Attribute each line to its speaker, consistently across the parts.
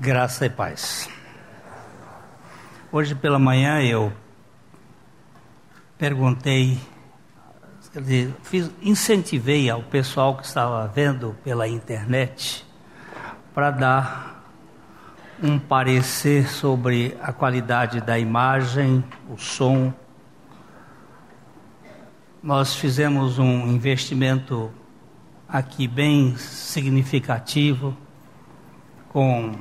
Speaker 1: Graça e paz. Hoje pela manhã eu perguntei, quer dizer, fiz, incentivei ao pessoal que estava vendo pela internet para dar um parecer sobre a qualidade da imagem, o som. Nós fizemos um investimento aqui bem significativo com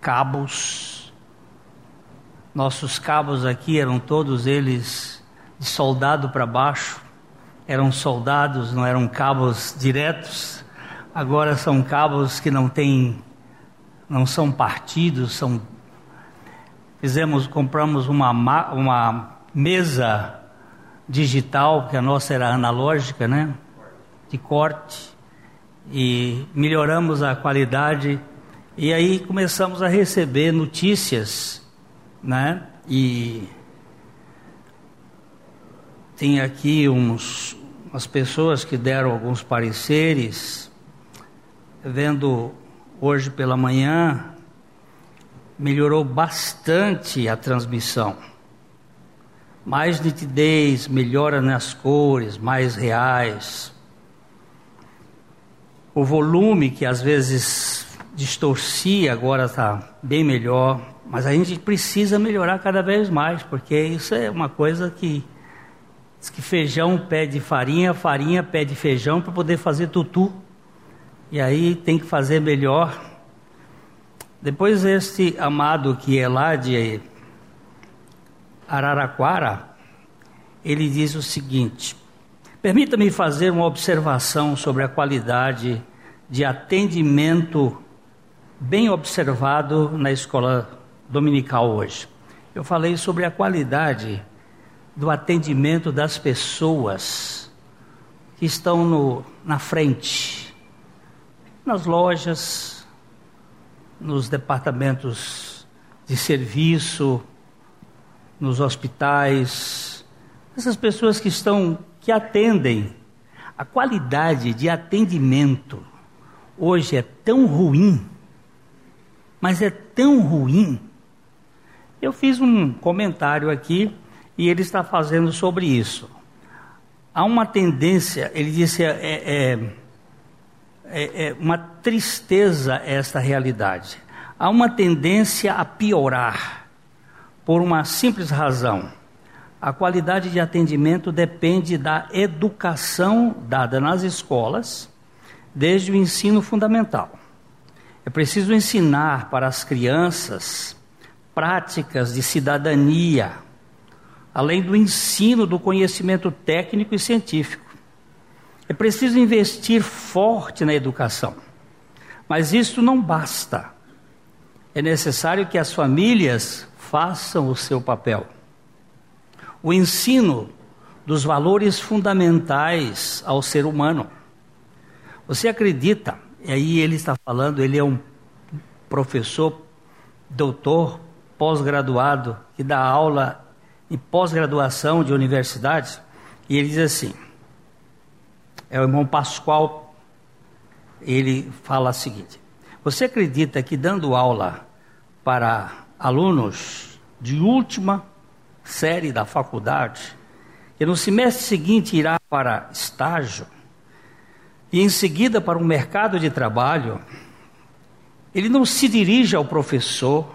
Speaker 1: cabos. Nossos cabos aqui eram todos eles de soldado para baixo. Eram soldados, não eram cabos diretos. Agora são cabos que não têm, não são partidos, são. Fizemos, compramos uma, uma mesa digital, que a nossa era analógica, né? De corte. E melhoramos a qualidade e aí começamos a receber notícias, né? E tem aqui uns, umas pessoas que deram alguns pareceres, vendo hoje pela manhã, melhorou bastante a transmissão. Mais nitidez, melhora nas cores, mais reais. O volume que às vezes distorcia, agora está bem melhor, mas a gente precisa melhorar cada vez mais, porque isso é uma coisa que diz que feijão pede farinha, farinha pede feijão para poder fazer tutu. E aí tem que fazer melhor. Depois este amado que é lá de Araraquara, ele diz o seguinte: Permita-me fazer uma observação sobre a qualidade de atendimento bem observado na escola dominical hoje. Eu falei sobre a qualidade do atendimento das pessoas que estão no, na frente, nas lojas, nos departamentos de serviço, nos hospitais, essas pessoas que estão, que atendem, a qualidade de atendimento hoje é tão ruim mas é tão ruim. Eu fiz um comentário aqui e ele está fazendo sobre isso. Há uma tendência, ele disse, é, é, é, é uma tristeza esta realidade. Há uma tendência a piorar, por uma simples razão. A qualidade de atendimento depende da educação dada nas escolas, desde o ensino fundamental. É preciso ensinar para as crianças práticas de cidadania, além do ensino do conhecimento técnico e científico. É preciso investir forte na educação. Mas isso não basta. É necessário que as famílias façam o seu papel. O ensino dos valores fundamentais ao ser humano. Você acredita e aí ele está falando, ele é um professor, doutor, pós-graduado, que dá aula em pós-graduação de universidades, e ele diz assim: é o irmão Pascoal, ele fala o seguinte: Você acredita que dando aula para alunos de última série da faculdade, que no semestre seguinte irá para estágio, e em seguida para o mercado de trabalho, ele não se dirige ao professor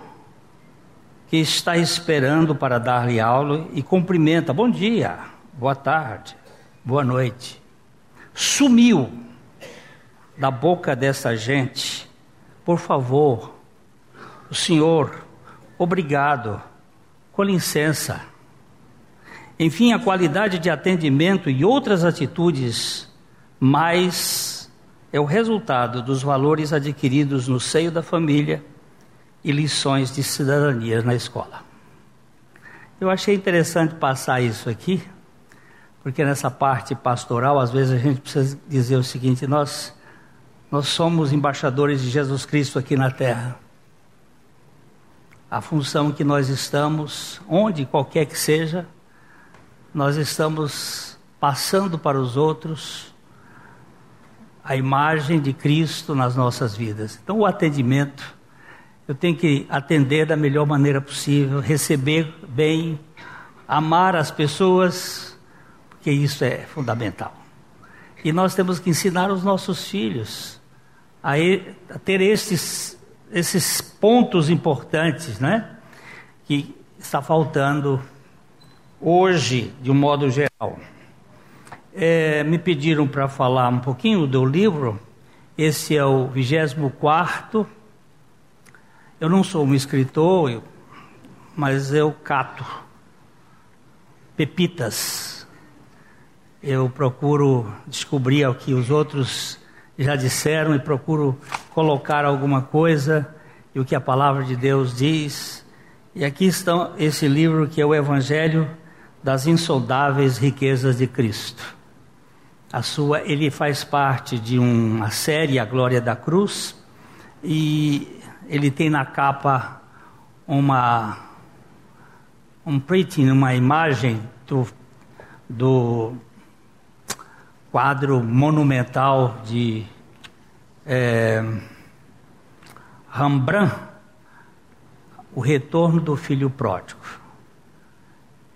Speaker 1: que está esperando para dar-lhe aula e cumprimenta: bom dia, boa tarde, boa noite. Sumiu da boca dessa gente, por favor, o senhor, obrigado, com licença. Enfim, a qualidade de atendimento e outras atitudes mas é o resultado dos valores adquiridos no seio da família e lições de cidadania na escola. Eu achei interessante passar isso aqui, porque nessa parte pastoral, às vezes a gente precisa dizer o seguinte: nós, nós somos embaixadores de Jesus Cristo aqui na terra. A função que nós estamos, onde qualquer que seja, nós estamos passando para os outros a imagem de Cristo nas nossas vidas. Então, o atendimento eu tenho que atender da melhor maneira possível, receber bem, amar as pessoas, porque isso é fundamental. E nós temos que ensinar os nossos filhos a, ter esses, esses pontos importantes, né? Que está faltando hoje, de um modo geral. É, me pediram para falar um pouquinho do livro. Esse é o 24 eu não sou um escritor, mas eu cato pepitas. Eu procuro descobrir o que os outros já disseram e procuro colocar alguma coisa e o que a palavra de Deus diz. E aqui está esse livro que é o Evangelho das insondáveis riquezas de Cristo. A sua, ele faz parte de uma série A Glória da Cruz e ele tem na capa uma um printing, uma imagem do, do quadro monumental de é, Rembrandt, O Retorno do Filho Pródigo.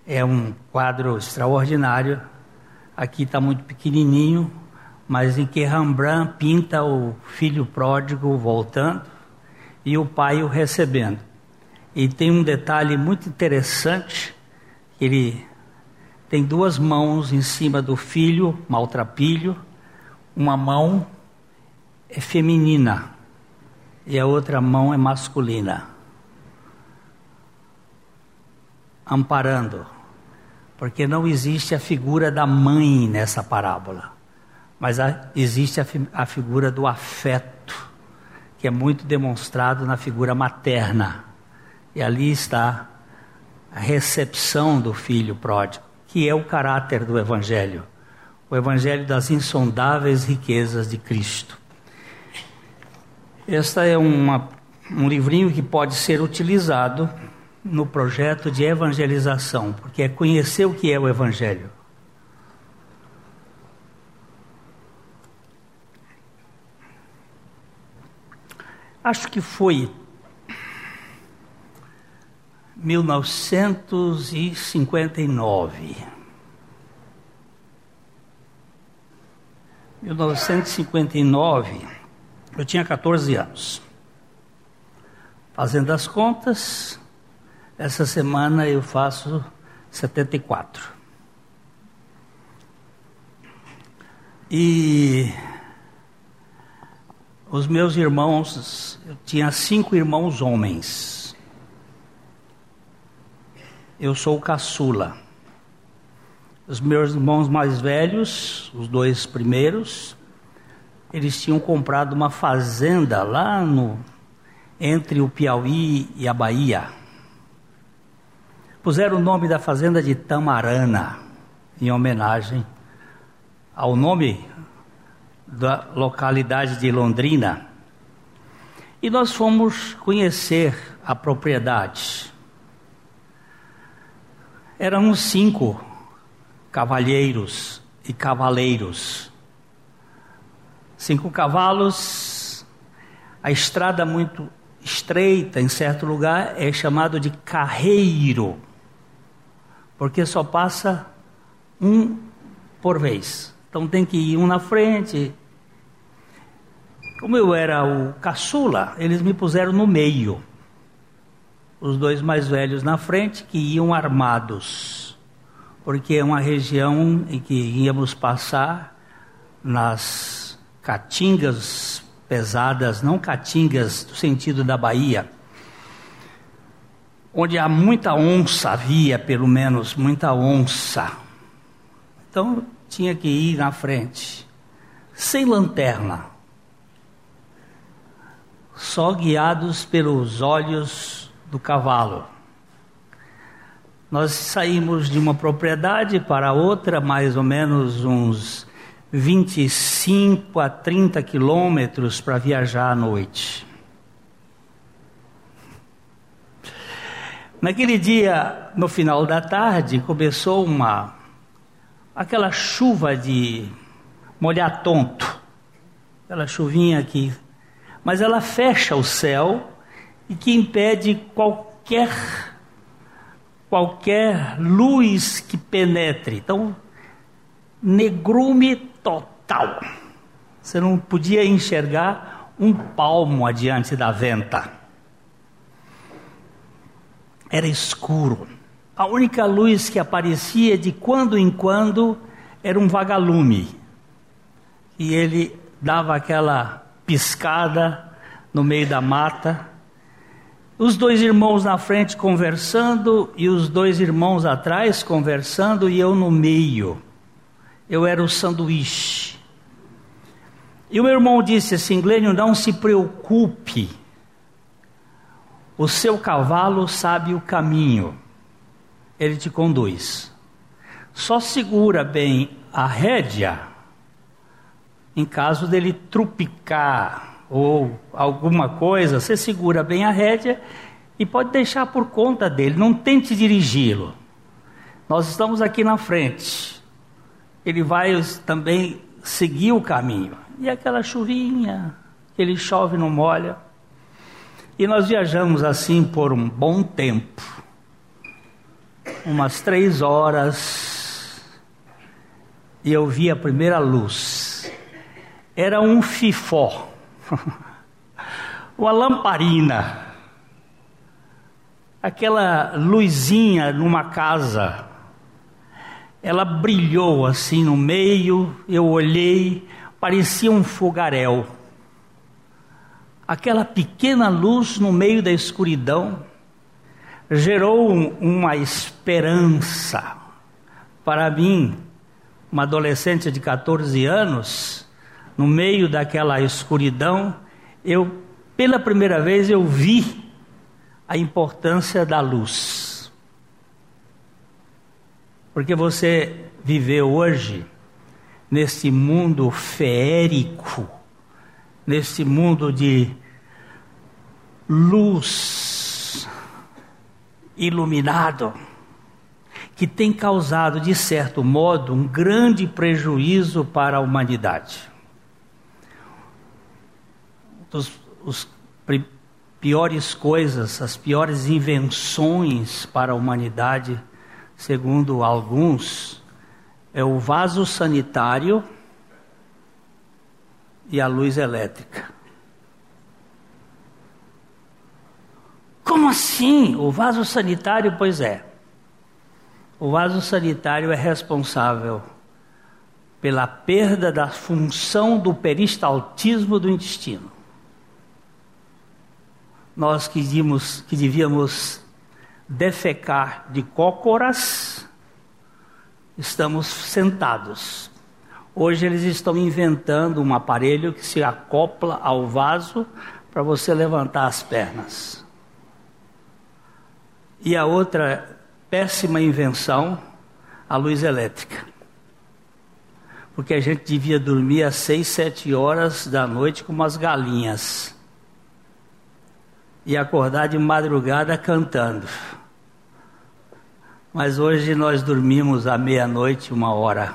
Speaker 1: É um quadro extraordinário. Aqui está muito pequenininho, mas em que Rembrandt pinta o filho pródigo voltando e o pai o recebendo. E tem um detalhe muito interessante, ele tem duas mãos em cima do filho, maltrapilho, uma mão é feminina e a outra mão é masculina. Amparando, porque não existe a figura da mãe nessa parábola, mas a, existe a, a figura do afeto que é muito demonstrado na figura materna. E ali está a recepção do filho pródigo, que é o caráter do Evangelho, o Evangelho das insondáveis riquezas de Cristo. Este é uma, um livrinho que pode ser utilizado no projeto de evangelização, porque é conhecer o que é o Evangelho. Acho que foi 1959. 1959, eu tinha 14 anos. Fazendo as contas, essa semana eu faço 74. E os meus irmãos, eu tinha cinco irmãos homens. Eu sou o caçula. Os meus irmãos mais velhos, os dois primeiros, eles tinham comprado uma fazenda lá no entre o Piauí e a Bahia. Puseram o nome da fazenda de Tamarana, em homenagem ao nome da localidade de Londrina. E nós fomos conhecer a propriedade. Eram cinco cavalheiros e cavaleiros. Cinco cavalos, a estrada muito estreita em certo lugar é chamado de carreiro, porque só passa um por vez. Então tem que ir um na frente, como eu era o caçula, eles me puseram no meio. Os dois mais velhos na frente, que iam armados. Porque é uma região em que íamos passar nas caatingas pesadas, não caatingas do sentido da Bahia, onde há muita onça, havia pelo menos muita onça. Então tinha que ir na frente, sem lanterna só guiados pelos olhos do cavalo. Nós saímos de uma propriedade para outra, mais ou menos uns 25 a 30 quilômetros para viajar à noite. Naquele dia, no final da tarde, começou uma aquela chuva de molhar tonto, aquela chuvinha que mas ela fecha o céu e que impede qualquer qualquer luz que penetre. Então, negrume total. Você não podia enxergar um palmo adiante da venta. Era escuro. A única luz que aparecia de quando em quando era um vagalume. E ele dava aquela piscada no meio da mata. Os dois irmãos na frente conversando e os dois irmãos atrás conversando e eu no meio. Eu era o sanduíche. E o meu irmão disse assim: Glênio, não se preocupe. O seu cavalo sabe o caminho ele te conduz. Só segura bem a rédea em caso dele trupicar ou alguma coisa, você segura bem a rédea e pode deixar por conta dele, não tente dirigi-lo. Nós estamos aqui na frente. Ele vai também seguir o caminho. E aquela chuvinha, ele chove não molha. E nós viajamos assim por um bom tempo umas três horas e eu vi a primeira luz. Era um fifó, uma lamparina, aquela luzinha numa casa. Ela brilhou assim no meio, eu olhei, parecia um fogaréu. Aquela pequena luz no meio da escuridão gerou uma esperança para mim, uma adolescente de 14 anos, no meio daquela escuridão, eu pela primeira vez eu vi a importância da luz. Porque você viveu hoje nesse mundo feérico, nesse mundo de luz iluminado, que tem causado, de certo modo, um grande prejuízo para a humanidade. Os, os piores coisas, as piores invenções para a humanidade, segundo alguns, é o vaso sanitário e a luz elétrica. Como assim? O vaso sanitário, pois é. O vaso sanitário é responsável pela perda da função do peristaltismo do intestino. Nós que devíamos, que devíamos defecar de cócoras, estamos sentados. Hoje eles estão inventando um aparelho que se acopla ao vaso para você levantar as pernas. E a outra péssima invenção, a luz elétrica. Porque a gente devia dormir às seis, sete horas da noite com umas galinhas. E acordar de madrugada cantando. Mas hoje nós dormimos à meia-noite, uma hora.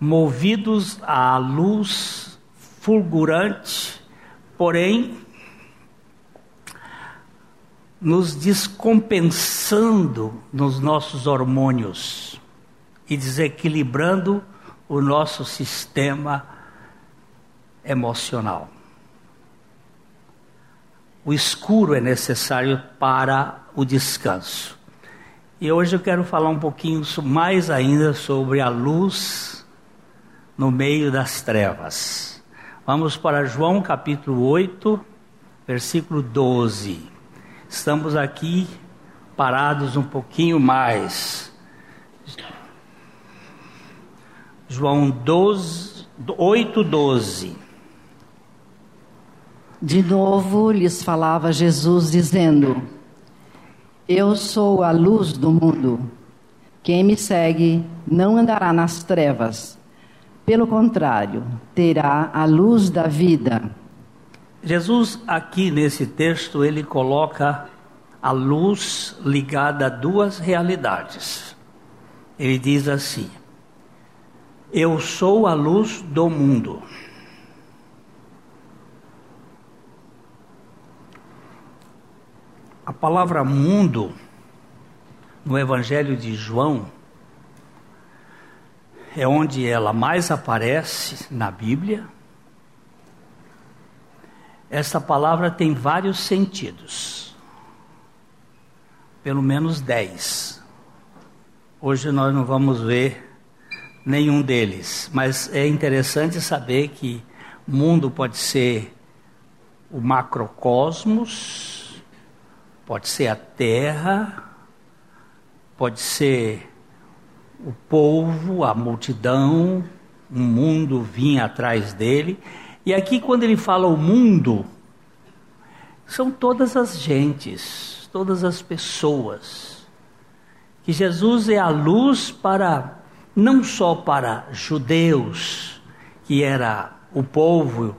Speaker 1: Movidos à luz fulgurante, porém nos descompensando nos nossos hormônios e desequilibrando o nosso sistema emocional. O escuro é necessário para o descanso. E hoje eu quero falar um pouquinho mais ainda sobre a luz no meio das trevas. Vamos para João capítulo 8, versículo 12. Estamos aqui parados um pouquinho mais. João 12, 8, 12.
Speaker 2: De novo lhes falava Jesus, dizendo: Eu sou a luz do mundo. Quem me segue não andará nas trevas. Pelo contrário, terá a luz da vida.
Speaker 1: Jesus, aqui nesse texto, ele coloca a luz ligada a duas realidades. Ele diz assim: Eu sou a luz do mundo. A palavra mundo no Evangelho de João é onde ela mais aparece na Bíblia. Essa palavra tem vários sentidos, pelo menos dez. Hoje nós não vamos ver nenhum deles, mas é interessante saber que mundo pode ser o macrocosmos, pode ser a terra, pode ser o povo, a multidão, um mundo vinha atrás dele. E aqui, quando ele fala o mundo, são todas as gentes, todas as pessoas. Que Jesus é a luz para, não só para judeus, que era o povo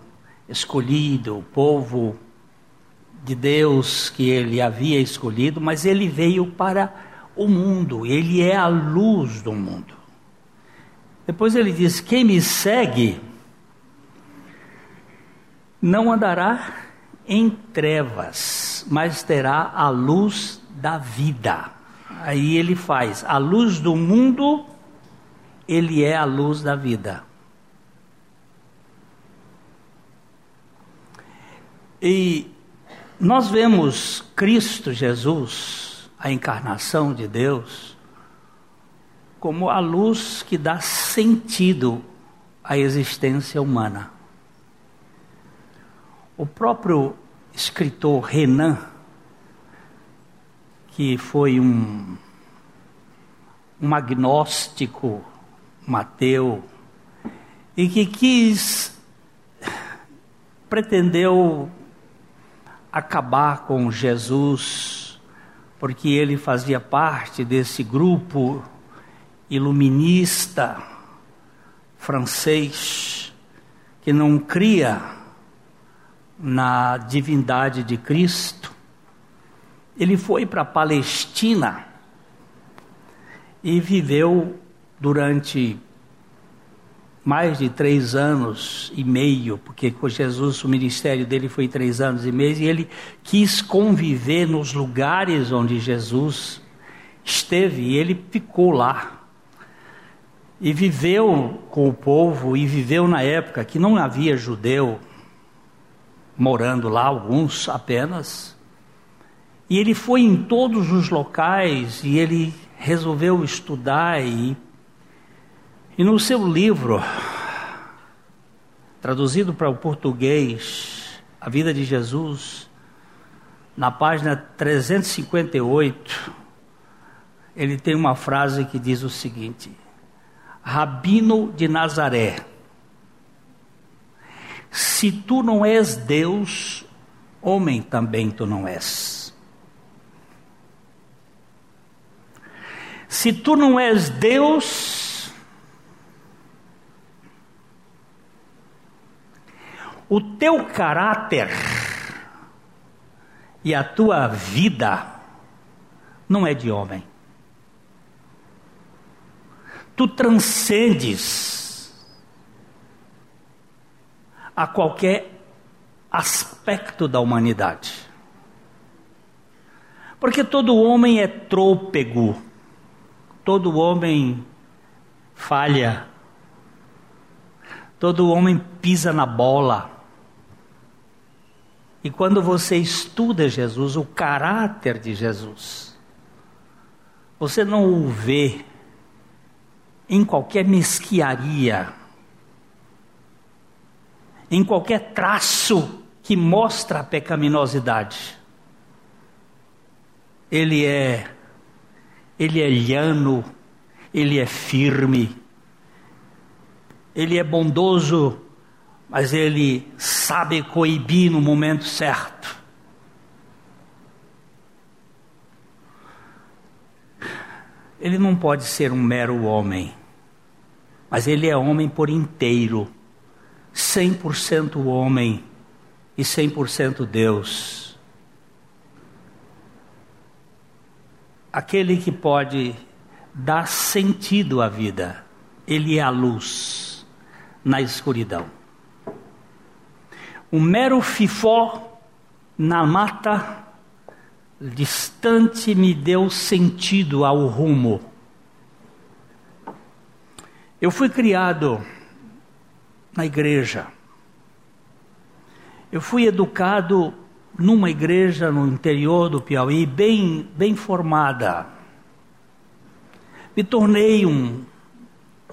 Speaker 1: escolhido, o povo de Deus que ele havia escolhido, mas ele veio para o mundo, ele é a luz do mundo. Depois ele diz: Quem me segue não andará em trevas, mas terá a luz da vida. Aí ele faz a luz do mundo, ele é a luz da vida. E nós vemos Cristo Jesus a encarnação de Deus como a luz que dá sentido à existência humana. O próprio escritor Renan, que foi um, um agnóstico Mateu, e que quis, pretendeu acabar com Jesus porque ele fazia parte desse grupo iluminista francês que não cria na divindade de Cristo. Ele foi para a Palestina e viveu durante mais de três anos e meio, porque com Jesus o ministério dele foi três anos e meio, e ele quis conviver nos lugares onde Jesus esteve, e ele ficou lá. E viveu com o povo, e viveu na época que não havia judeu morando lá, alguns apenas. E ele foi em todos os locais, e ele resolveu estudar e e no seu livro, traduzido para o português, A Vida de Jesus, na página 358, ele tem uma frase que diz o seguinte: Rabino de Nazaré, se tu não és Deus, homem também tu não és. Se tu não és Deus, o teu caráter e a tua vida não é de homem. Tu transcendes a qualquer aspecto da humanidade. Porque todo homem é trôpego, todo homem falha, todo homem pisa na bola. E quando você estuda Jesus, o caráter de Jesus, você não o vê em qualquer mesquiaria, em qualquer traço que mostra a pecaminosidade. Ele é ele é llano, ele é firme, ele é bondoso mas ele sabe coibir no momento certo. Ele não pode ser um mero homem, mas ele é homem por inteiro, 100% homem e 100% Deus. Aquele que pode dar sentido à vida, ele é a luz na escuridão. Um mero fifó na mata distante me deu sentido ao rumo. Eu fui criado na igreja. Eu fui educado numa igreja no interior do Piauí, bem, bem formada. Me tornei um,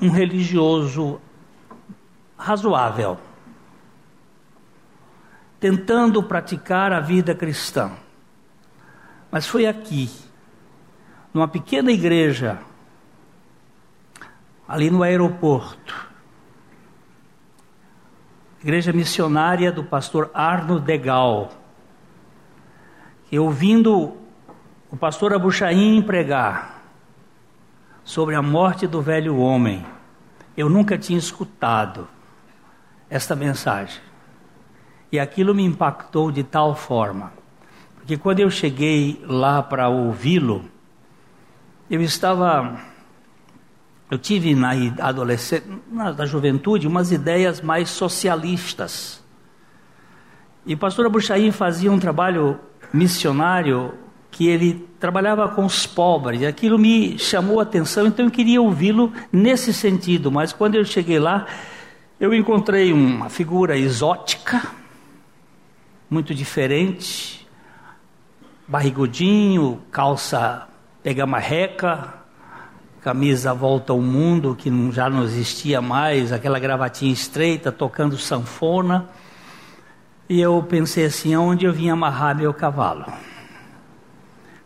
Speaker 1: um religioso razoável, tentando praticar a vida cristã. Mas foi aqui, numa pequena igreja, ali no aeroporto, igreja missionária do pastor Arno Degal, que ouvindo o pastor Abuchaim pregar sobre a morte do velho homem, eu nunca tinha escutado esta mensagem. E aquilo me impactou de tal forma, porque quando eu cheguei lá para ouvi-lo, eu estava eu tive na adolescência, na juventude, umas ideias mais socialistas. E o pastor Abuchaim fazia um trabalho missionário que ele trabalhava com os pobres. E aquilo me chamou a atenção, então eu queria ouvi-lo nesse sentido. Mas quando eu cheguei lá, eu encontrei uma figura exótica, muito diferente, barrigudinho, calça pegamarreca, camisa volta ao mundo, que já não existia mais, aquela gravatinha estreita, tocando sanfona. E eu pensei assim, aonde eu vim amarrar meu cavalo?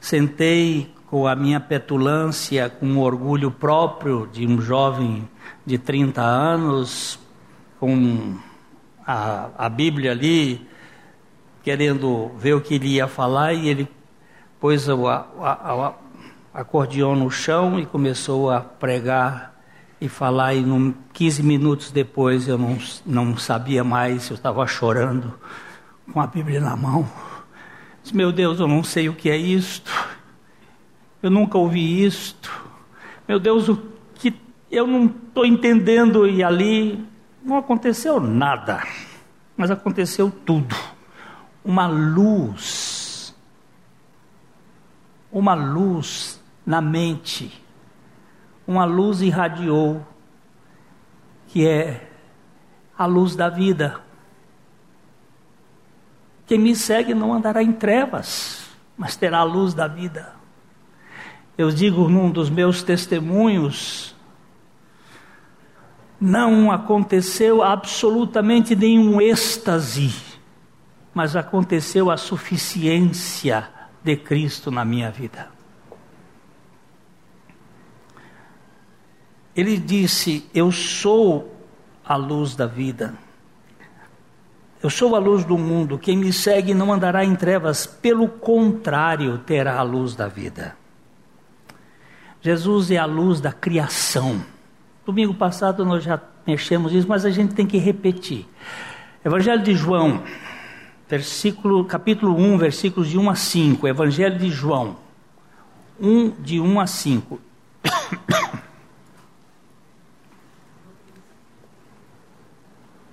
Speaker 1: Sentei com a minha petulância, com o orgulho próprio de um jovem de 30 anos, com a, a Bíblia ali, querendo ver o que ele ia falar, e ele pôs o a, a, acordeão no chão e começou a pregar e falar, e num, 15 minutos depois eu não, não sabia mais, eu estava chorando com a Bíblia na mão. Disse, meu Deus, eu não sei o que é isto, eu nunca ouvi isto, meu Deus, o que eu não estou entendendo, e ali não aconteceu nada, mas aconteceu tudo. Uma luz, uma luz na mente uma luz irradiou, que é a luz da vida. Quem me segue não andará em trevas, mas terá a luz da vida. Eu digo num dos meus testemunhos, não aconteceu absolutamente nenhum êxtase, mas aconteceu a suficiência de Cristo na minha vida. Ele disse: Eu sou a luz da vida. Eu sou a luz do mundo. Quem me segue não andará em trevas, pelo contrário, terá a luz da vida. Jesus é a luz da criação. Domingo passado nós já mexemos isso, mas a gente tem que repetir. Evangelho de João, versículo, capítulo 1, versículos de 1 a 5. Evangelho de João, 1 de 1 a 5.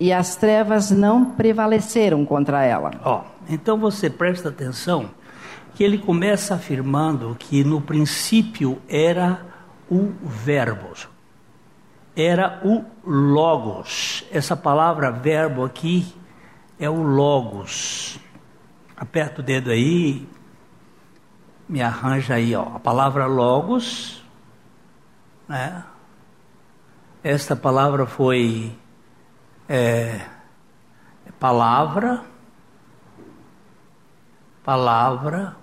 Speaker 2: e as trevas não prevaleceram contra ela.
Speaker 1: Ó, então você presta atenção que ele começa afirmando que no princípio era o verbo, era o logos. Essa palavra verbo aqui é o logos. Aperta o dedo aí, me arranja aí, ó. A palavra logos, né? Esta palavra foi é, palavra, palavra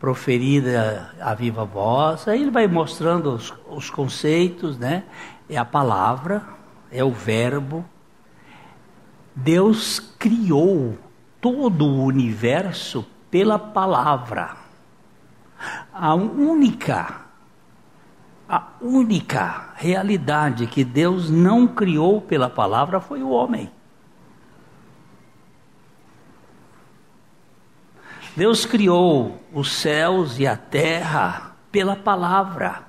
Speaker 1: proferida a viva voz, aí ele vai mostrando os, os conceitos, né? É a palavra, é o verbo. Deus criou todo o universo pela palavra. A única, a única realidade que Deus não criou pela palavra foi o homem. Deus criou os céus e a terra pela palavra.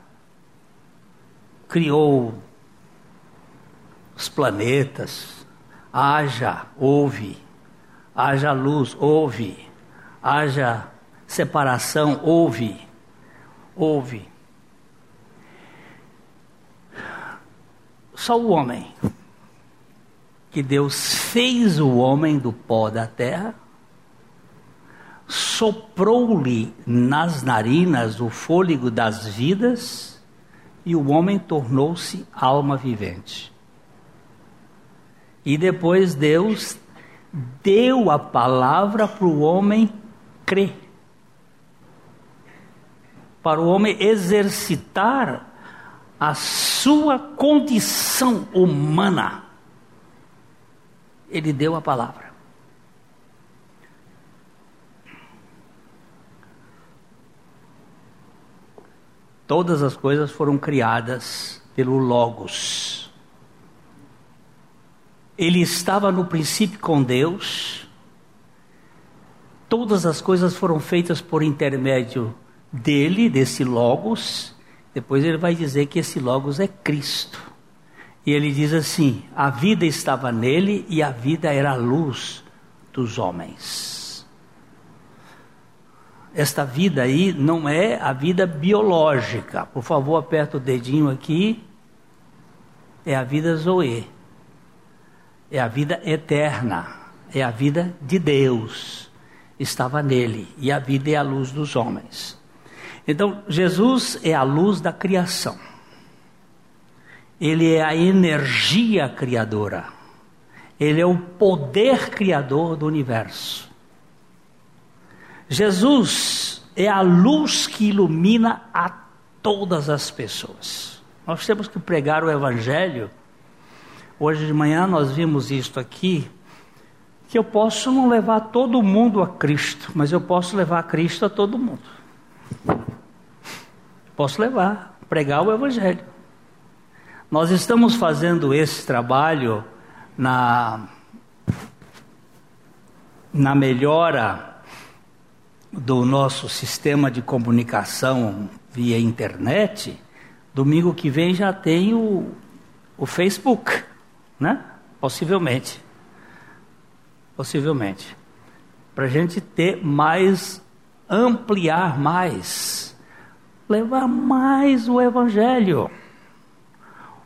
Speaker 1: Criou os planetas, haja, ouve, haja luz, ouve, haja separação, ouve, ouve. Só o homem, que Deus fez o homem do pó da terra, soprou-lhe nas narinas o fôlego das vidas e o homem tornou-se alma vivente. E depois Deus deu a palavra para o homem crer. Para o homem exercitar a sua condição humana. Ele deu a palavra. Todas as coisas foram criadas pelo Logos. Ele estava no princípio com Deus. Todas as coisas foram feitas por intermédio dele, desse Logos. Depois ele vai dizer que esse Logos é Cristo. E ele diz assim: a vida estava nele e a vida era a luz dos homens esta vida aí não é a vida biológica. Por favor, aperta o dedinho aqui. É a vida Zoe. É a vida eterna. É a vida de Deus. Estava nele. E a vida é a luz dos homens. Então, Jesus é a luz da criação. Ele é a energia criadora. Ele é o poder criador do universo. Jesus é a luz que ilumina a todas as pessoas. Nós temos que pregar o Evangelho. Hoje de manhã nós vimos isto aqui, que eu posso não levar todo mundo a Cristo, mas eu posso levar Cristo a todo mundo. Posso levar, pregar o Evangelho. Nós estamos fazendo esse trabalho na, na melhora do nosso sistema de comunicação via internet, domingo que vem já tem o, o Facebook, né? Possivelmente. Possivelmente. Para a gente ter mais, ampliar mais, levar mais o Evangelho.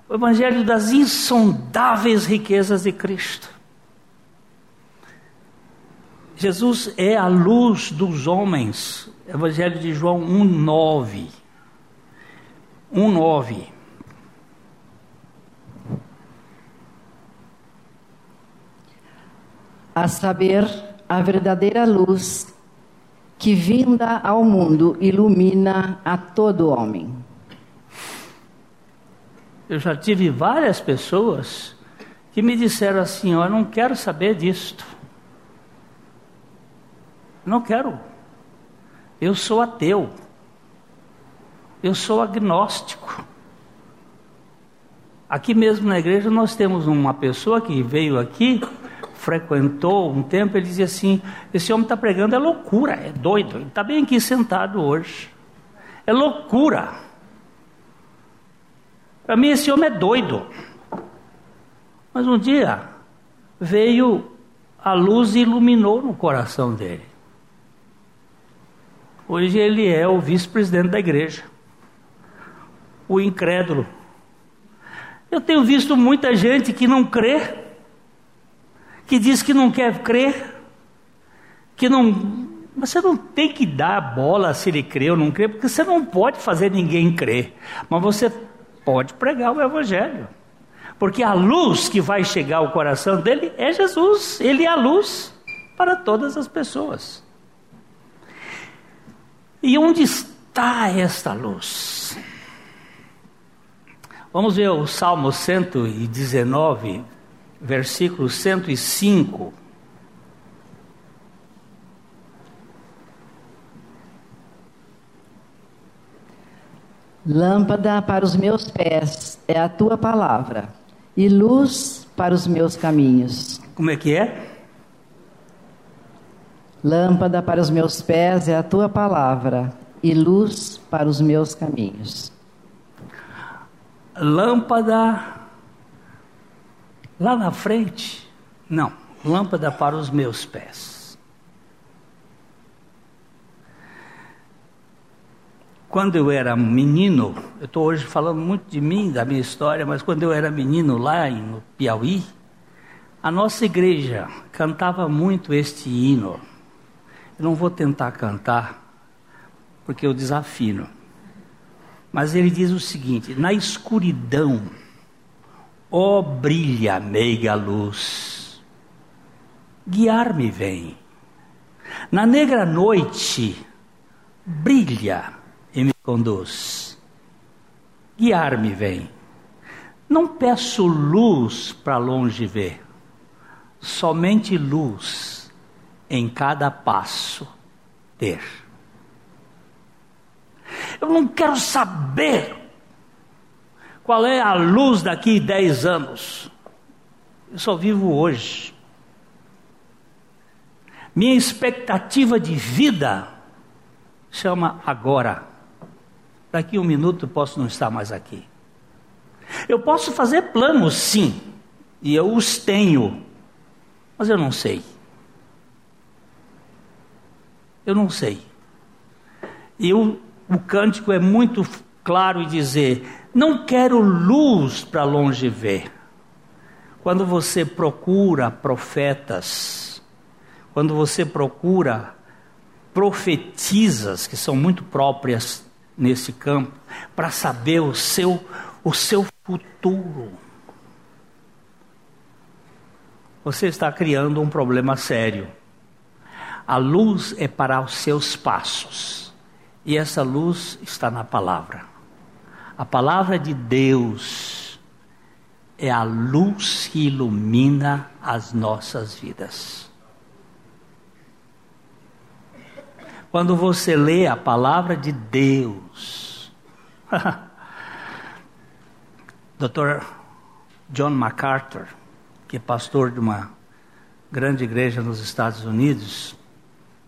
Speaker 1: O Evangelho das insondáveis riquezas de Cristo. Jesus é a luz dos homens. Evangelho de João 1:9. 1:9.
Speaker 2: A saber, a verdadeira luz que vinda ao mundo ilumina a todo homem.
Speaker 1: Eu já tive várias pessoas que me disseram assim: "Eu não quero saber disto. Não quero. Eu sou ateu. Eu sou agnóstico. Aqui mesmo na igreja nós temos uma pessoa que veio aqui, frequentou um tempo, ele dizia assim: esse homem está pregando é loucura, é doido. Ele está bem aqui sentado hoje. É loucura. Para mim esse homem é doido. Mas um dia veio a luz e iluminou no coração dele. Hoje ele é o vice-presidente da igreja. O incrédulo. Eu tenho visto muita gente que não crê, que diz que não quer crer, que não. Você não tem que dar bola se ele crê ou não crê, porque você não pode fazer ninguém crer. Mas você pode pregar o Evangelho. Porque a luz que vai chegar ao coração dele é Jesus. Ele é a luz para todas as pessoas. E onde está esta luz? Vamos ver o Salmo 119, versículo 105.
Speaker 2: Lâmpada para os meus pés é a tua palavra, e luz para os meus caminhos.
Speaker 1: Como é que é?
Speaker 2: Lâmpada para os meus pés é a tua palavra, e luz para os meus caminhos.
Speaker 1: Lâmpada lá na frente? Não, lâmpada para os meus pés. Quando eu era menino, eu estou hoje falando muito de mim, da minha história, mas quando eu era menino lá no Piauí, a nossa igreja cantava muito este hino. Eu não vou tentar cantar, porque eu desafino. Mas ele diz o seguinte: na escuridão, ó oh, brilha meiga luz, guiar-me vem. Na negra noite, brilha e me conduz. Guiar-me vem. Não peço luz para longe ver, somente luz em cada passo ter. Eu não quero saber qual é a luz daqui dez anos. Eu só vivo hoje. Minha expectativa de vida chama agora. Daqui um minuto posso não estar mais aqui. Eu posso fazer planos, sim, e eu os tenho, mas eu não sei. Eu não sei. E o, o cântico é muito claro em dizer: não quero luz para longe ver. Quando você procura profetas, quando você procura profetizas que são muito próprias nesse campo para saber o seu o seu futuro. Você está criando um problema sério. A luz é para os seus passos. E essa luz está na palavra. A palavra de Deus é a luz que ilumina as nossas vidas. Quando você lê a palavra de Deus, Dr. John MacArthur, que é pastor de uma grande igreja nos Estados Unidos,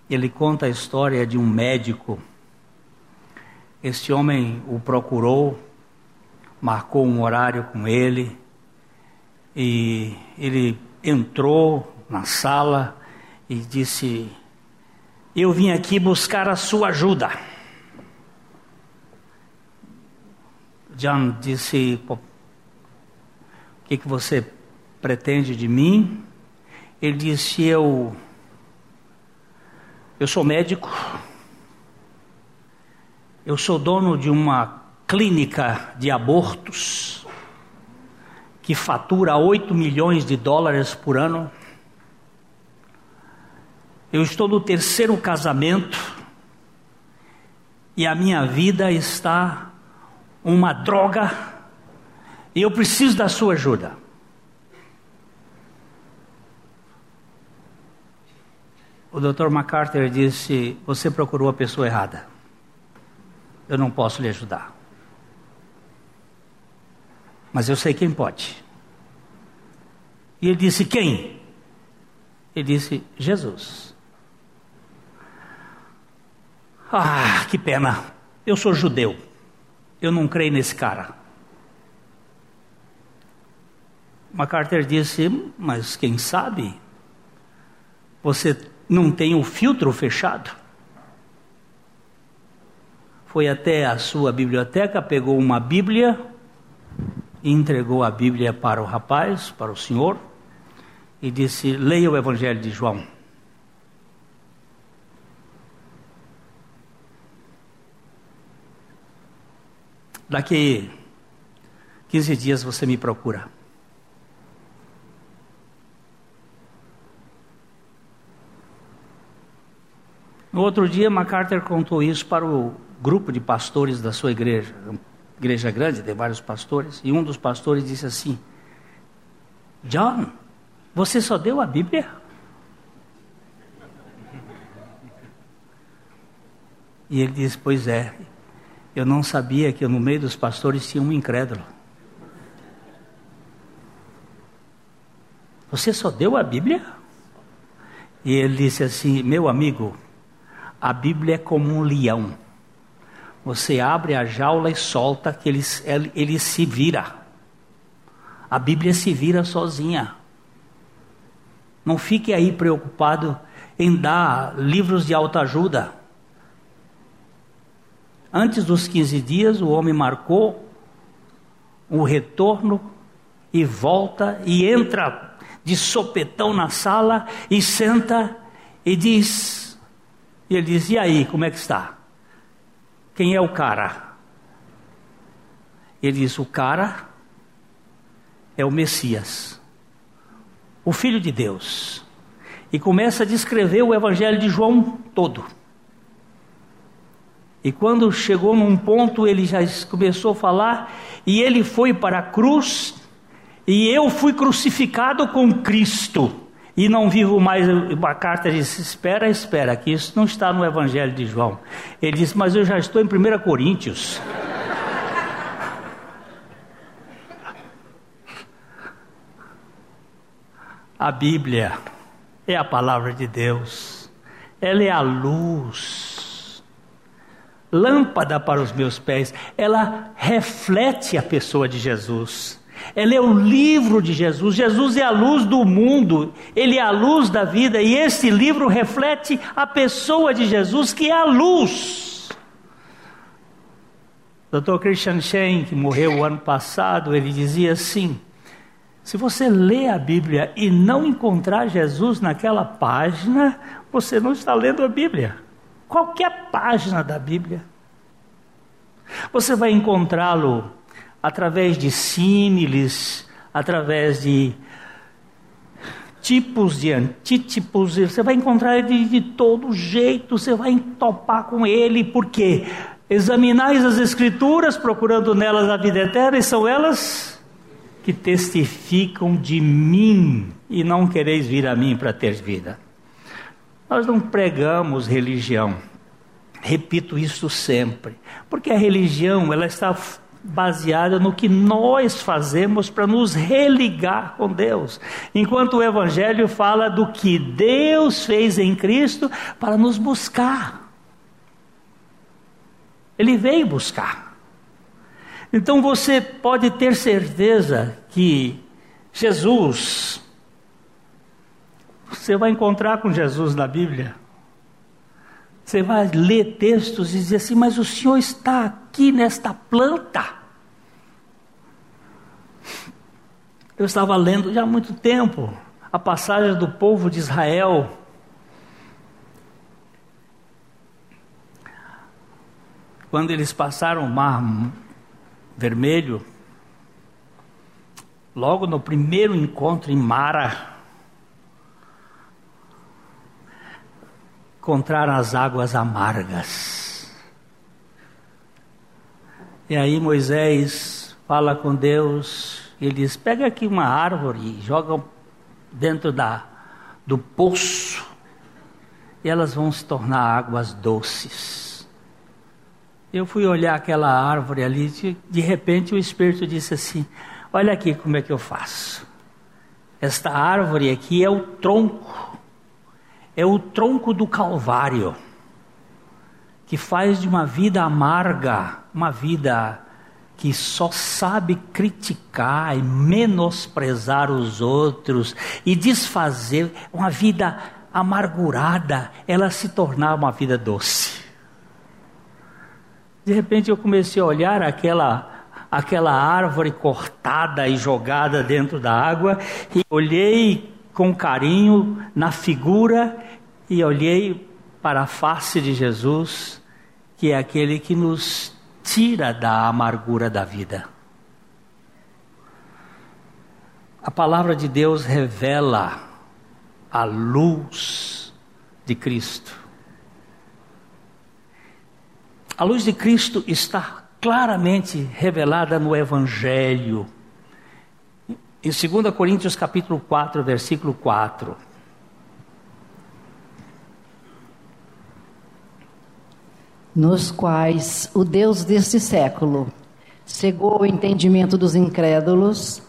Speaker 1: ele conta a história de um médico. Este homem o procurou, marcou um horário com ele, e ele entrou na sala e disse: Eu vim aqui buscar a sua ajuda. John disse: O que, que você pretende de mim? Ele disse: Eu eu sou médico. Eu sou dono de uma clínica de abortos que fatura 8 milhões de dólares por ano. Eu estou no terceiro casamento e a minha vida está uma droga e eu preciso da sua ajuda. O Dr. MacArthur disse: Você procurou a pessoa errada. Eu não posso lhe ajudar. Mas eu sei quem pode. E ele disse: Quem? Ele disse: Jesus. Ah, que pena. Eu sou judeu. Eu não creio nesse cara. MacArthur disse: Mas quem sabe? Você não tem o filtro fechado. Foi até a sua biblioteca, pegou uma Bíblia entregou a Bíblia para o rapaz, para o senhor, e disse: Leia o Evangelho de João. Daqui 15 dias você me procura. No outro dia, MacArthur contou isso para o grupo de pastores da sua igreja, igreja grande, tem vários pastores, e um dos pastores disse assim: John, você só deu a Bíblia? E ele disse: Pois é, Eu não sabia que no meio dos pastores tinha um incrédulo. Você só deu a Bíblia? E ele disse assim: Meu amigo, a Bíblia é como um leão. Você abre a jaula e solta que ele, ele, ele se vira. A Bíblia se vira sozinha. Não fique aí preocupado em dar livros de autoajuda. Antes dos 15 dias, o homem marcou o retorno e volta e entra de sopetão na sala e senta e diz: e ele diz, e aí, como é que está? Quem é o cara? Ele diz: o cara é o Messias, o Filho de Deus. E começa a descrever o Evangelho de João todo. E quando chegou num ponto, ele já começou a falar, e ele foi para a cruz, e eu fui crucificado com Cristo, e não vivo mais. A carta diz: espera, espera, que isso não está no Evangelho de João. Ele disse: mas eu já estou em 1 Coríntios. a Bíblia é a palavra de Deus, ela é a luz lâmpada para os meus pés, ela reflete a pessoa de Jesus. É o livro de Jesus. Jesus é a luz do mundo, ele é a luz da vida, e esse livro reflete a pessoa de Jesus, que é a luz. Dr. Christian Shen, que morreu o ano passado, ele dizia assim: se você lê a Bíblia e não encontrar Jesus naquela página, você não está lendo a Bíblia qualquer página da Bíblia. Você vai encontrá-lo através de símiles, através de tipos de antítipos, você vai encontrar ele de, todo jeito, você vai entopar com ele, porque examinais as Escrituras, procurando nelas a vida eterna, e são elas que testificam de mim, e não quereis vir a mim para ter vida. Nós não pregamos religião. Repito isso sempre, porque a religião ela está baseada no que nós fazemos para nos religar com Deus, enquanto o Evangelho fala do que Deus fez em Cristo para nos buscar. Ele veio buscar. Então você pode ter certeza que Jesus você vai encontrar com Jesus na Bíblia. Você vai ler textos e dizer assim: Mas o Senhor está aqui nesta planta. Eu estava lendo já há muito tempo a passagem do povo de Israel. Quando eles passaram o mar vermelho, logo no primeiro encontro em Mara, encontraram as águas amargas. E aí Moisés fala com Deus, ele diz: pega aqui uma árvore e joga dentro da, do poço, e elas vão se tornar águas doces. Eu fui olhar aquela árvore ali, de, de repente o Espírito disse assim: Olha aqui como é que eu faço. Esta árvore aqui é o tronco é o tronco do Calvário, que faz de uma vida amarga uma vida que só sabe criticar e menosprezar os outros e desfazer uma vida amargurada, ela se tornar uma vida doce. De repente eu comecei a olhar aquela aquela árvore cortada e jogada dentro da água e olhei com carinho na figura e olhei para a face de Jesus, que é aquele que nos tira da amargura da vida. A palavra de Deus revela a luz de Cristo. A luz de Cristo está claramente revelada no Evangelho em 2 Coríntios capítulo 4, versículo 4.
Speaker 2: Nos quais o Deus deste século cegou o entendimento dos incrédulos,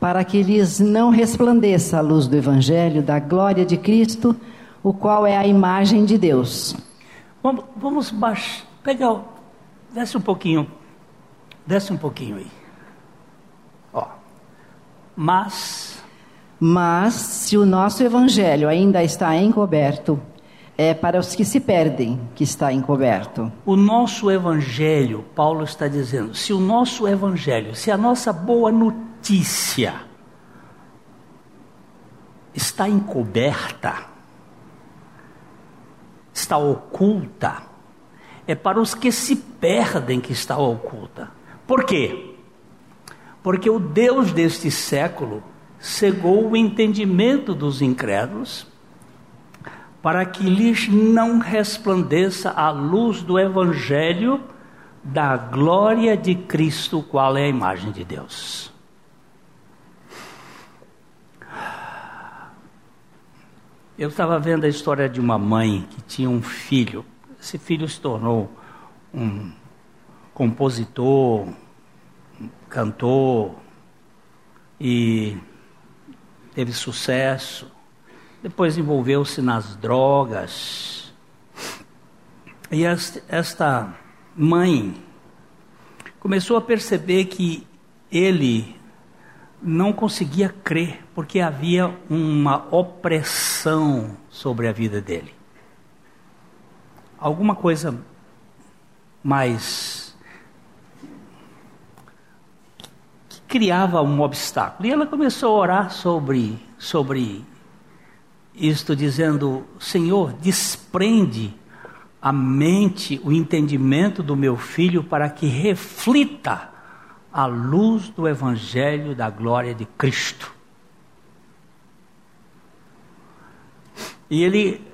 Speaker 2: para que lhes não resplandeça a luz do Evangelho da glória de Cristo, o qual é a imagem de Deus.
Speaker 1: Vamos, vamos baixar, pegar, desce um pouquinho, desce um pouquinho aí. Ó, mas.
Speaker 2: Mas, se o nosso Evangelho ainda está encoberto, é para os que se perdem que está encoberto.
Speaker 1: O nosso evangelho, Paulo está dizendo, se o nosso evangelho, se a nossa boa notícia está encoberta, está oculta, é para os que se perdem que está oculta. Por quê? Porque o Deus deste século cegou o entendimento dos incrédulos para que lhes não resplandeça a luz do Evangelho da glória de Cristo, qual é a imagem de Deus. Eu estava vendo a história de uma mãe que tinha um filho. Esse filho se tornou um compositor, um cantor e teve sucesso depois envolveu-se nas drogas. E esta mãe começou a perceber que ele não conseguia crer, porque havia uma opressão sobre a vida dele. Alguma coisa mais que criava um obstáculo. E ela começou a orar sobre sobre isto dizendo: Senhor, desprende a mente, o entendimento do meu filho para que reflita a luz do Evangelho da glória de Cristo. E ele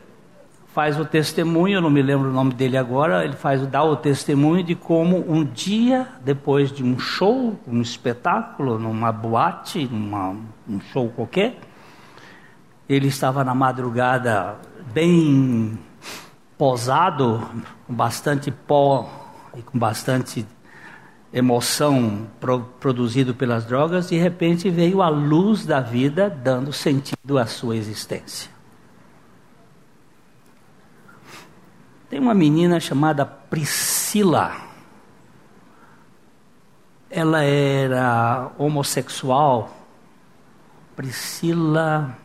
Speaker 1: faz o testemunho, eu não me lembro o nome dele agora, ele faz dá o testemunho de como um dia depois de um show, um espetáculo, numa boate, numa, um show qualquer, ele estava na madrugada bem posado, com bastante pó e com bastante emoção pro, produzido pelas drogas, de repente veio a luz da vida dando sentido à sua existência. Tem uma menina chamada Priscila. Ela era homossexual. Priscila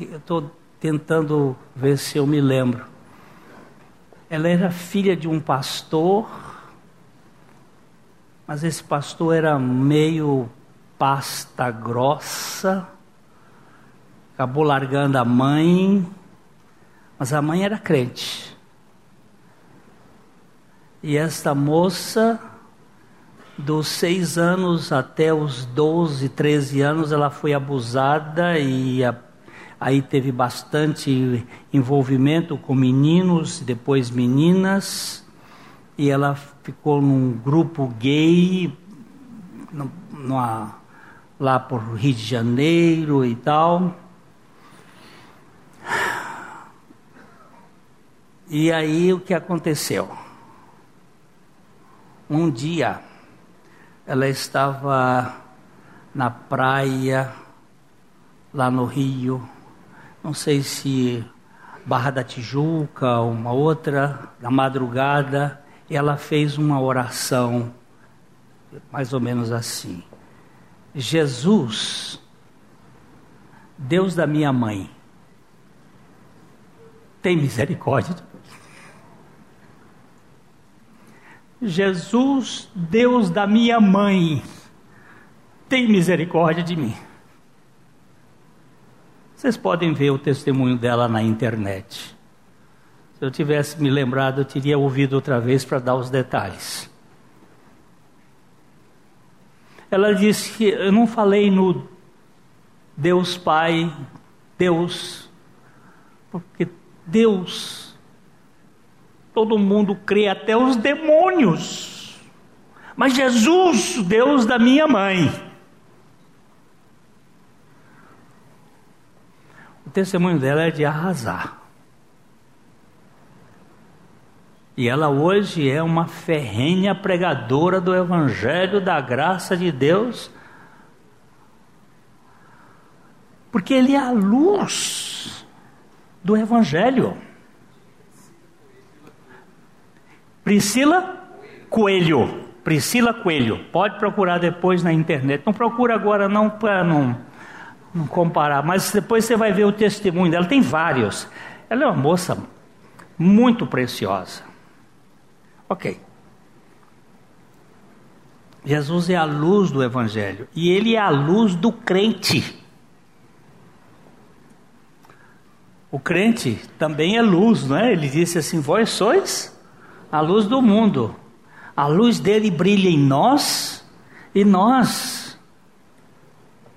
Speaker 1: eu estou tentando ver se eu me lembro. Ela era filha de um pastor, mas esse pastor era meio pasta grossa, acabou largando a mãe, mas a mãe era crente. E esta moça, dos seis anos até os 12, 13 anos, ela foi abusada e a Aí teve bastante envolvimento com meninos, depois meninas, e ela ficou num grupo gay numa, lá por Rio de Janeiro e tal. E aí o que aconteceu? Um dia ela estava na praia lá no Rio não sei se Barra da Tijuca, uma outra, na madrugada, ela fez uma oração mais ou menos assim: Jesus, Deus da minha mãe, tem misericórdia de mim. Jesus, Deus da minha mãe, tem misericórdia de mim. Vocês podem ver o testemunho dela na internet. Se eu tivesse me lembrado, eu teria ouvido outra vez para dar os detalhes. Ela disse que eu não falei no Deus Pai, Deus, porque Deus, todo mundo crê, até os demônios. Mas Jesus, Deus da minha mãe, O testemunho dela é de arrasar. E ela hoje é uma ferrenha pregadora do Evangelho da graça de Deus, porque ele é a luz do Evangelho. Priscila Coelho. Priscila Coelho. Pode procurar depois na internet. Não procura agora não para não, não comparar, mas depois você vai ver o testemunho dela. Tem vários. Ela é uma moça muito preciosa. Ok. Jesus é a luz do Evangelho e ele é a luz do crente. O crente também é luz, não é? Ele disse assim: Vós sois a luz do mundo. A luz dele brilha em nós e nós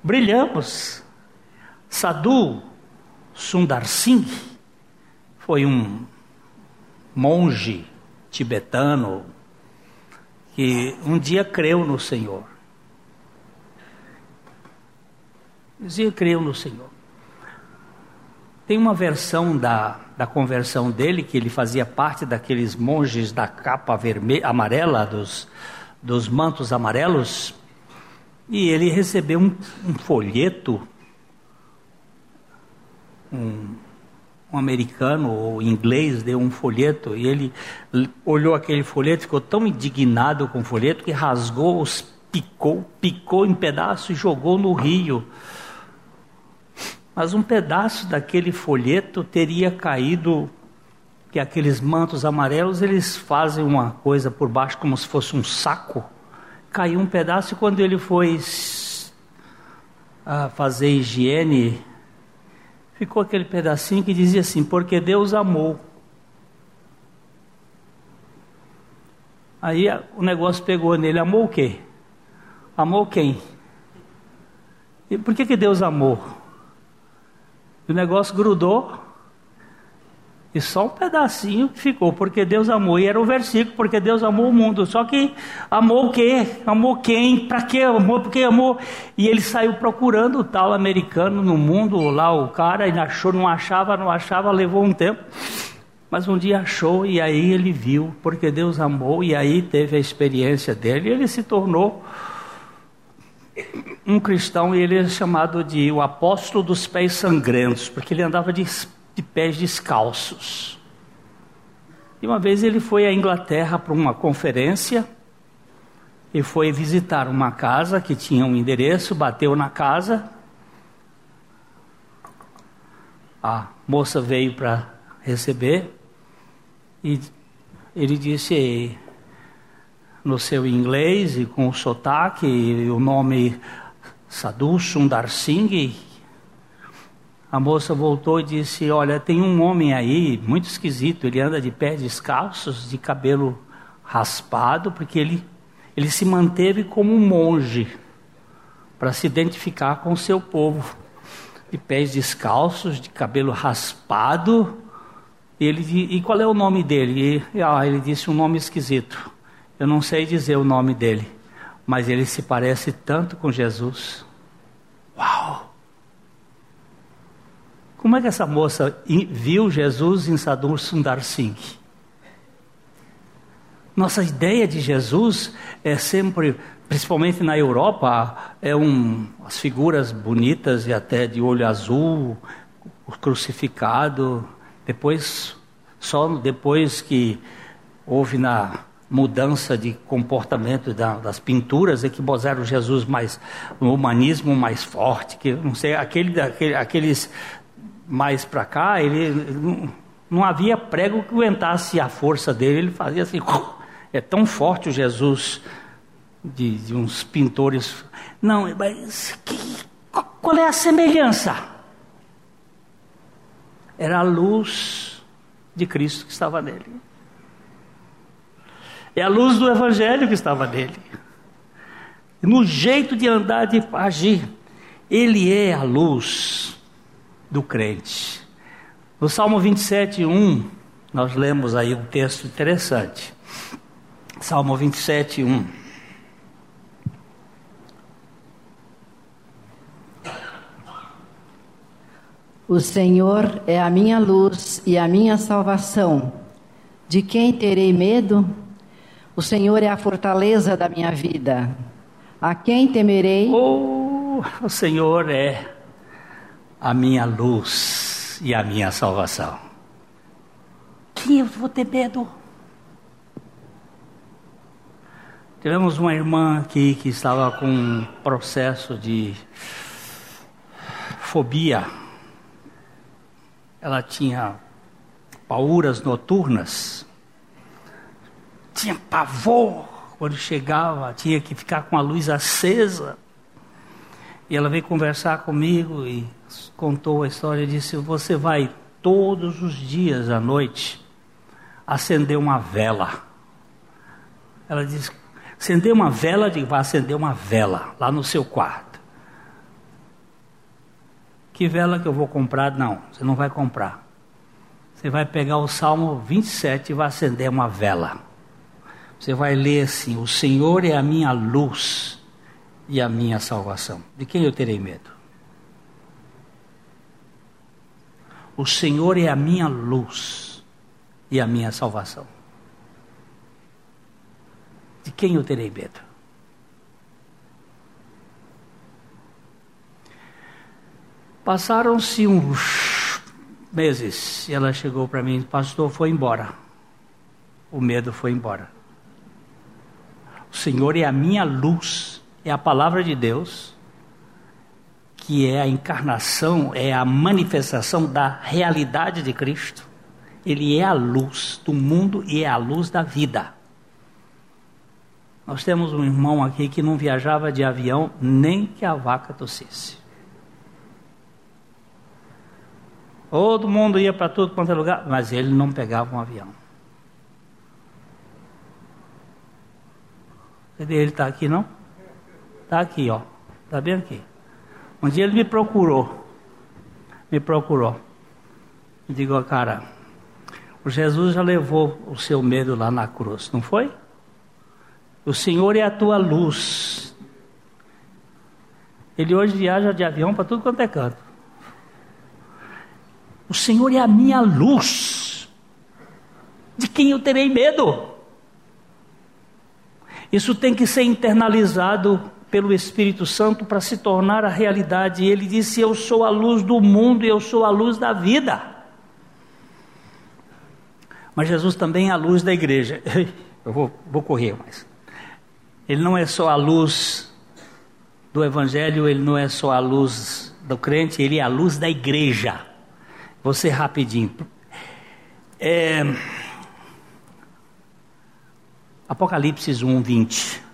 Speaker 1: brilhamos. Sadhu Sundar Singh foi um monge tibetano que um dia creu no Senhor. Dizia creu no Senhor. Tem uma versão da, da conversão dele, que ele fazia parte daqueles monges da capa vermelha, amarela, dos, dos mantos amarelos, e ele recebeu um, um folheto, um, um americano ou inglês deu um folheto, e ele olhou aquele folheto, ficou tão indignado com o folheto que rasgou, os picou, picou em pedaços e jogou no rio mas um pedaço daquele folheto teria caído, que aqueles mantos amarelos eles fazem uma coisa por baixo como se fosse um saco. Caiu um pedaço e quando ele foi fazer higiene, ficou aquele pedacinho que dizia assim: porque Deus amou. Aí o negócio pegou nele, amou o quê? Amou quem? E por que, que Deus amou? o negócio grudou e só um pedacinho ficou, porque Deus amou. E era o versículo, porque Deus amou o mundo. Só que amou o quê? Amou quem? Para que amou? Porque amou. E ele saiu procurando o tal americano no mundo, lá o cara, e achou, não achava, não achava, levou um tempo. Mas um dia achou e aí ele viu, porque Deus amou, e aí teve a experiência dele, e ele se tornou um cristão e ele é chamado de o apóstolo dos pés sangrentos, porque ele andava de, de pés descalços. E uma vez ele foi à Inglaterra para uma conferência e foi visitar uma casa que tinha um endereço, bateu na casa. A moça veio para receber e ele disse: no seu inglês e com o sotaque, o nome Sadhu Sundar Singh. A moça voltou e disse: Olha, tem um homem aí muito esquisito, ele anda de pés descalços, de cabelo raspado, porque ele, ele se manteve como um monge para se identificar com o seu povo. De pés descalços, de cabelo raspado. Ele, e qual é o nome dele? E, ah, ele disse um nome esquisito. Eu não sei dizer o nome dele, mas ele se parece tanto com Jesus. Uau! Como é que essa moça viu Jesus em Sadhu Sundar Singh? Nossa ideia de Jesus é sempre, principalmente na Europa, é um, as figuras bonitas e até de olho azul, crucificado. Depois, só depois que houve na mudança de comportamento da, das pinturas é que botaram Jesus mais um humanismo mais forte que não sei aquele, aquele aqueles mais para cá ele não, havia prego que aguentasse a força dele ele fazia assim é tão forte o Jesus de, de uns pintores não mas que, qual é a semelhança era a luz de Cristo que estava nele é a luz do Evangelho que estava nele. No jeito de andar, de agir. Ele é a luz do crente. No Salmo 27, 1, nós lemos aí um texto interessante. Salmo 27, 1.
Speaker 2: O Senhor é a minha luz e a minha salvação. De quem terei medo? O Senhor é a fortaleza da minha vida. A quem temerei?
Speaker 1: Oh, o Senhor é a minha luz e a minha salvação. Quem eu vou ter medo? Tivemos uma irmã aqui que estava com um processo de fobia. Ela tinha pauras noturnas, tinha pavor quando chegava, tinha que ficar com a luz acesa. E ela veio conversar comigo e contou a história. Disse: Você vai todos os dias à noite acender uma vela. Ela disse: Acender uma vela, digo, vai acender uma vela lá no seu quarto. Que vela que eu vou comprar? Não, você não vai comprar. Você vai pegar o Salmo 27 e vai acender uma vela. Você vai ler assim: O Senhor é a minha luz e a minha salvação. De quem eu terei medo? O Senhor é a minha luz e a minha salvação. De quem eu terei medo? Passaram-se uns meses e ela chegou para mim, pastor, foi embora. O medo foi embora. O Senhor é a minha luz, é a palavra de Deus, que é a encarnação, é a manifestação da realidade de Cristo. Ele é a luz do mundo e é a luz da vida. Nós temos um irmão aqui que não viajava de avião nem que a vaca tossisse. Todo mundo ia para tudo quanto é lugar, mas ele não pegava um avião. Ele? Está aqui não? Está aqui, ó. Está bem aqui. Um dia ele me procurou. Me procurou. E digo, cara, o Jesus já levou o seu medo lá na cruz, não foi? O Senhor é a tua luz. Ele hoje viaja de avião para tudo quanto é canto. O Senhor é a minha luz. De quem eu terei medo? Isso tem que ser internalizado pelo Espírito Santo para se tornar a realidade. Ele disse: Eu sou a luz do mundo eu sou a luz da vida. Mas Jesus também é a luz da igreja. Eu vou, vou correr mais. Ele não é só a luz do Evangelho, ele não é só a luz do crente, ele é a luz da igreja. Você rapidinho. É... Apocalipse 1, 20.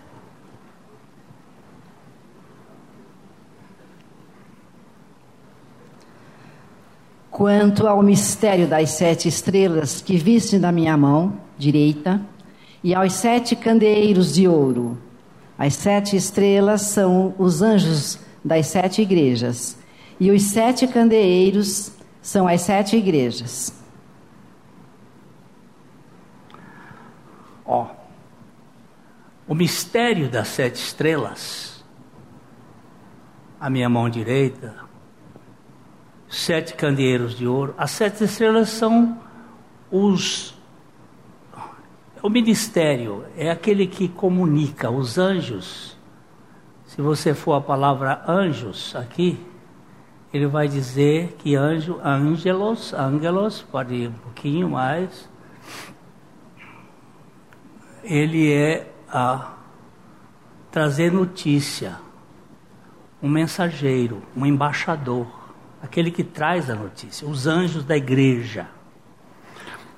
Speaker 2: Quanto ao mistério das sete estrelas que viste na minha mão direita, e aos sete candeeiros de ouro. As sete estrelas são os anjos das sete igrejas, e os sete candeeiros são as sete igrejas.
Speaker 1: Ó, o mistério das sete estrelas, a minha mão direita, sete candeeiros de ouro, as sete estrelas são os o ministério é aquele que comunica os anjos. Se você for a palavra anjos aqui, ele vai dizer que anjo, angelos, angelos, pode ir um pouquinho mais. Ele é a trazer notícia, um mensageiro, um embaixador, aquele que traz a notícia, os anjos da igreja.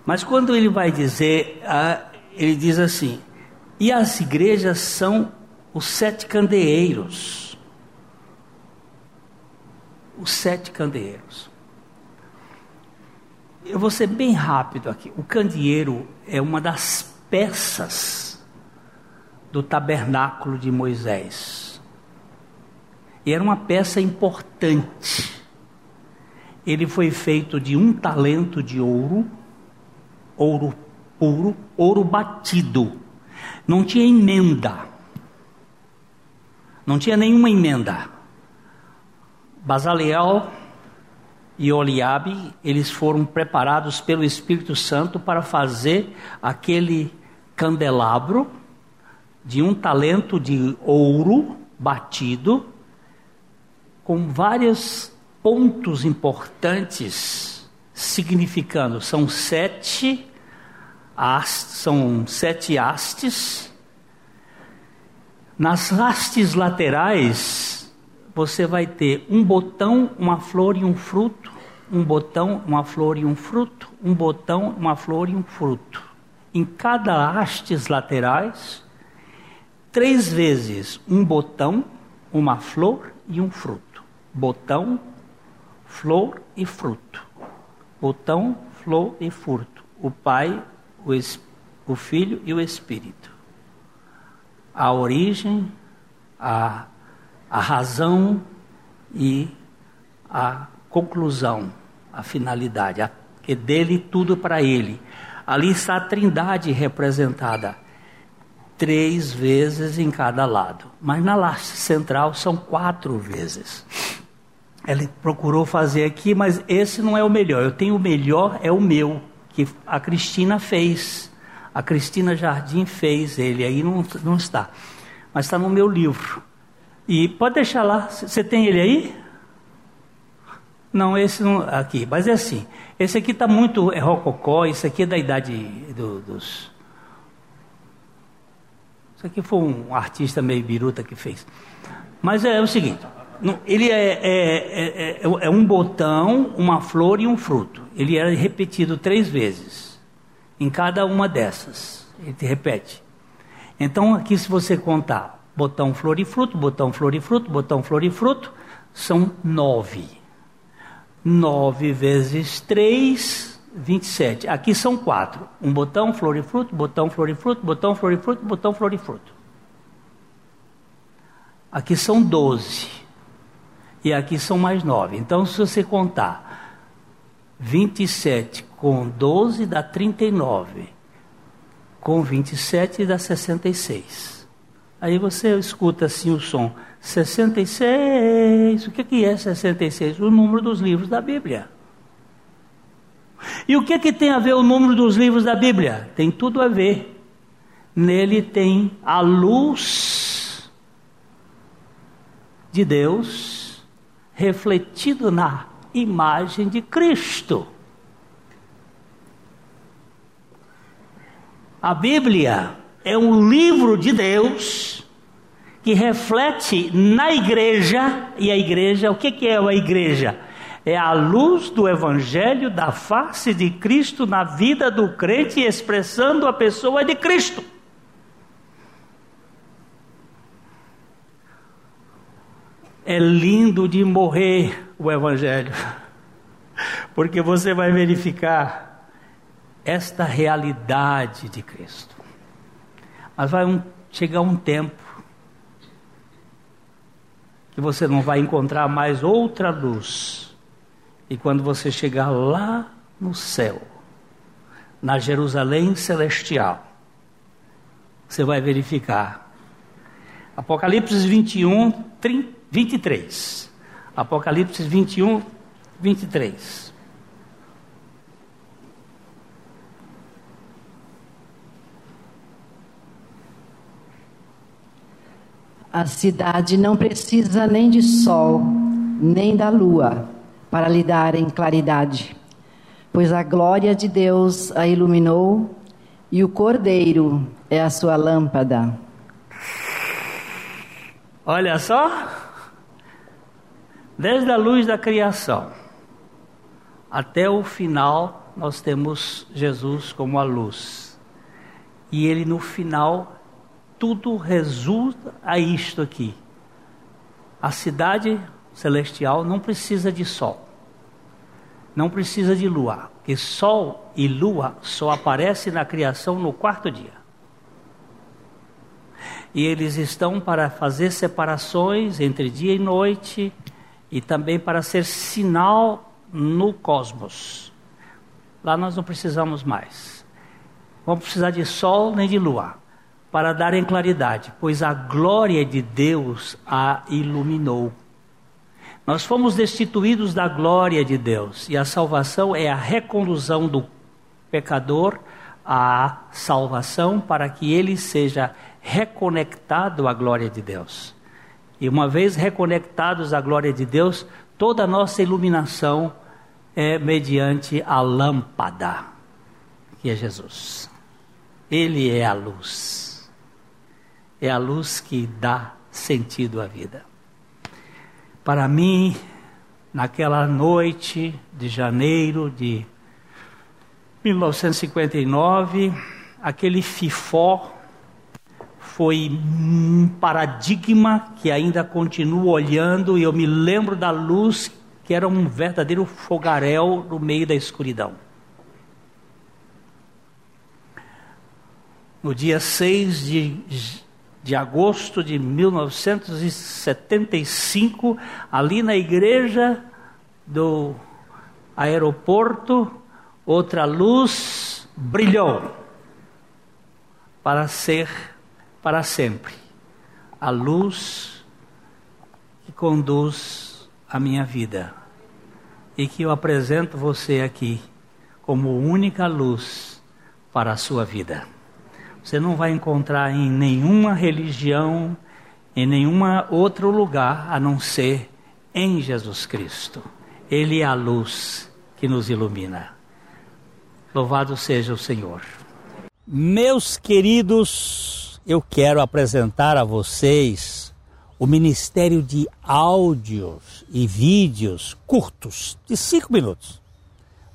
Speaker 1: Mas quando ele vai dizer ele diz assim: e as igrejas são os sete candeeiros. Os sete candeeiros. Eu vou ser bem rápido aqui. O candeeiro é uma das peças do tabernáculo de Moisés. E era uma peça importante. Ele foi feito de um talento de ouro, ouro ouro, ouro batido. Não tinha emenda. Não tinha nenhuma emenda. Basaliel e Oliabe, eles foram preparados pelo Espírito Santo para fazer aquele candelabro de um talento de ouro batido, com vários pontos importantes, significando, são sete, são sete hastes. Nas hastes laterais, você vai ter um botão, uma flor e um fruto, um botão, uma flor e um fruto, um botão, uma flor e um fruto. Em cada hastes laterais, três vezes um botão, uma flor e um fruto. Botão, flor e fruto. Botão, flor e fruto. O Pai, o, o Filho e o Espírito. A origem, a, a razão e a conclusão, a finalidade. A, que dele tudo para ele. Ali está a trindade representada três vezes em cada lado. Mas na laje central são quatro vezes. Ele procurou fazer aqui, mas esse não é o melhor. Eu tenho o melhor, é o meu, que a Cristina fez. A Cristina Jardim fez ele, aí não, não está. Mas está no meu livro. E pode deixar lá. Você tem ele aí? Não, esse não. Aqui, mas é assim. Esse aqui está muito. É rococó, esse aqui é da idade do, dos isso aqui foi um artista meio biruta que fez. Mas é o seguinte: ele é, é, é, é, um botão, uma flor e um fruto. Ele é repetido três vezes em cada uma dessas. Ele repete. Então, aqui, se você contar botão, flor e fruto, botão, flor e fruto, botão, flor e fruto, são nove. Nove vezes três 27. Aqui são quatro: um botão, flor e fruto, botão, flor e fruto, botão, flor e fruto, botão, flor e fruto. Aqui são 12. E aqui são mais nove. Então, se você contar 27 com 12 dá 39. Com 27 dá 66. Aí você escuta assim o som 66. O que é 66? O número dos livros da Bíblia. E o que, que tem a ver o número dos livros da Bíblia? Tem tudo a ver. Nele tem a luz de Deus refletido na imagem de Cristo. A Bíblia é um livro de Deus que reflete na igreja, e a igreja, o que, é a igreja? é a luz do Evangelho da face de Cristo na vida do crente, expressando a pessoa de Cristo. É lindo de morrer o Evangelho, porque você vai verificar esta realidade de Cristo. Mas vai um, chegar um tempo que você não vai encontrar mais outra luz e quando você chegar lá no céu, na Jerusalém celestial, você vai verificar. Apocalipse 21, 30, 23. Apocalipse 21, 23.
Speaker 2: A cidade não precisa nem de sol, nem da lua para lhe darem claridade, pois a glória de Deus a iluminou e o Cordeiro é a sua lâmpada.
Speaker 1: Olha só, desde a luz da criação até o final, nós temos Jesus como a luz. E ele no final, tudo resulta a isto aqui. A cidade celestial não precisa de sol, não precisa de lua, porque sol e lua só aparecem na criação no quarto dia. E eles estão para fazer separações entre dia e noite e também para ser sinal no cosmos. Lá nós não precisamos mais. Vamos precisar de sol nem de lua para darem claridade, pois a glória de Deus a iluminou. Nós fomos destituídos da glória de Deus e a salvação é a recondução do pecador à salvação para que ele seja reconectado à glória de Deus. E uma vez reconectados à glória de Deus, toda a nossa iluminação é mediante a lâmpada, que é Jesus. Ele é a luz. É a luz que dá sentido à vida. Para mim, naquela noite de janeiro de 1959, aquele fifó foi um paradigma que ainda continuo olhando e eu me lembro da luz que era um verdadeiro fogaréu no meio da escuridão. No dia 6 de, de agosto de 1975, ali na igreja do aeroporto, outra luz brilhou para ser para sempre a luz que conduz a minha vida e que eu apresento você aqui como única luz para a sua vida. Você não vai encontrar em nenhuma religião, em nenhum outro lugar a não ser em Jesus Cristo. Ele é a luz que nos ilumina. Louvado seja o Senhor. Meus queridos eu quero apresentar a vocês o Ministério de Áudios e Vídeos curtos, de cinco minutos,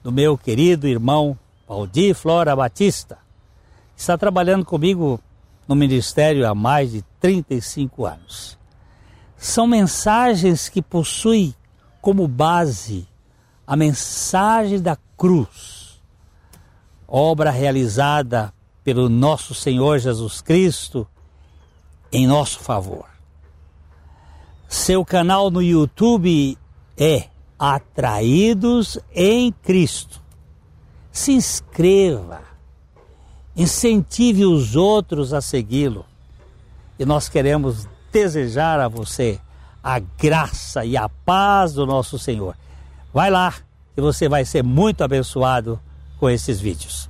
Speaker 1: do meu querido irmão Valdir Flora Batista, que está trabalhando comigo no Ministério há mais de 35 anos. São mensagens que possuem como base a mensagem da cruz, obra realizada pelo nosso Senhor Jesus Cristo em nosso favor. Seu canal no YouTube é Atraídos em Cristo. Se inscreva, incentive os outros a segui-lo. E nós queremos desejar a você a graça e a paz do nosso Senhor. Vai lá e você vai ser muito abençoado com esses vídeos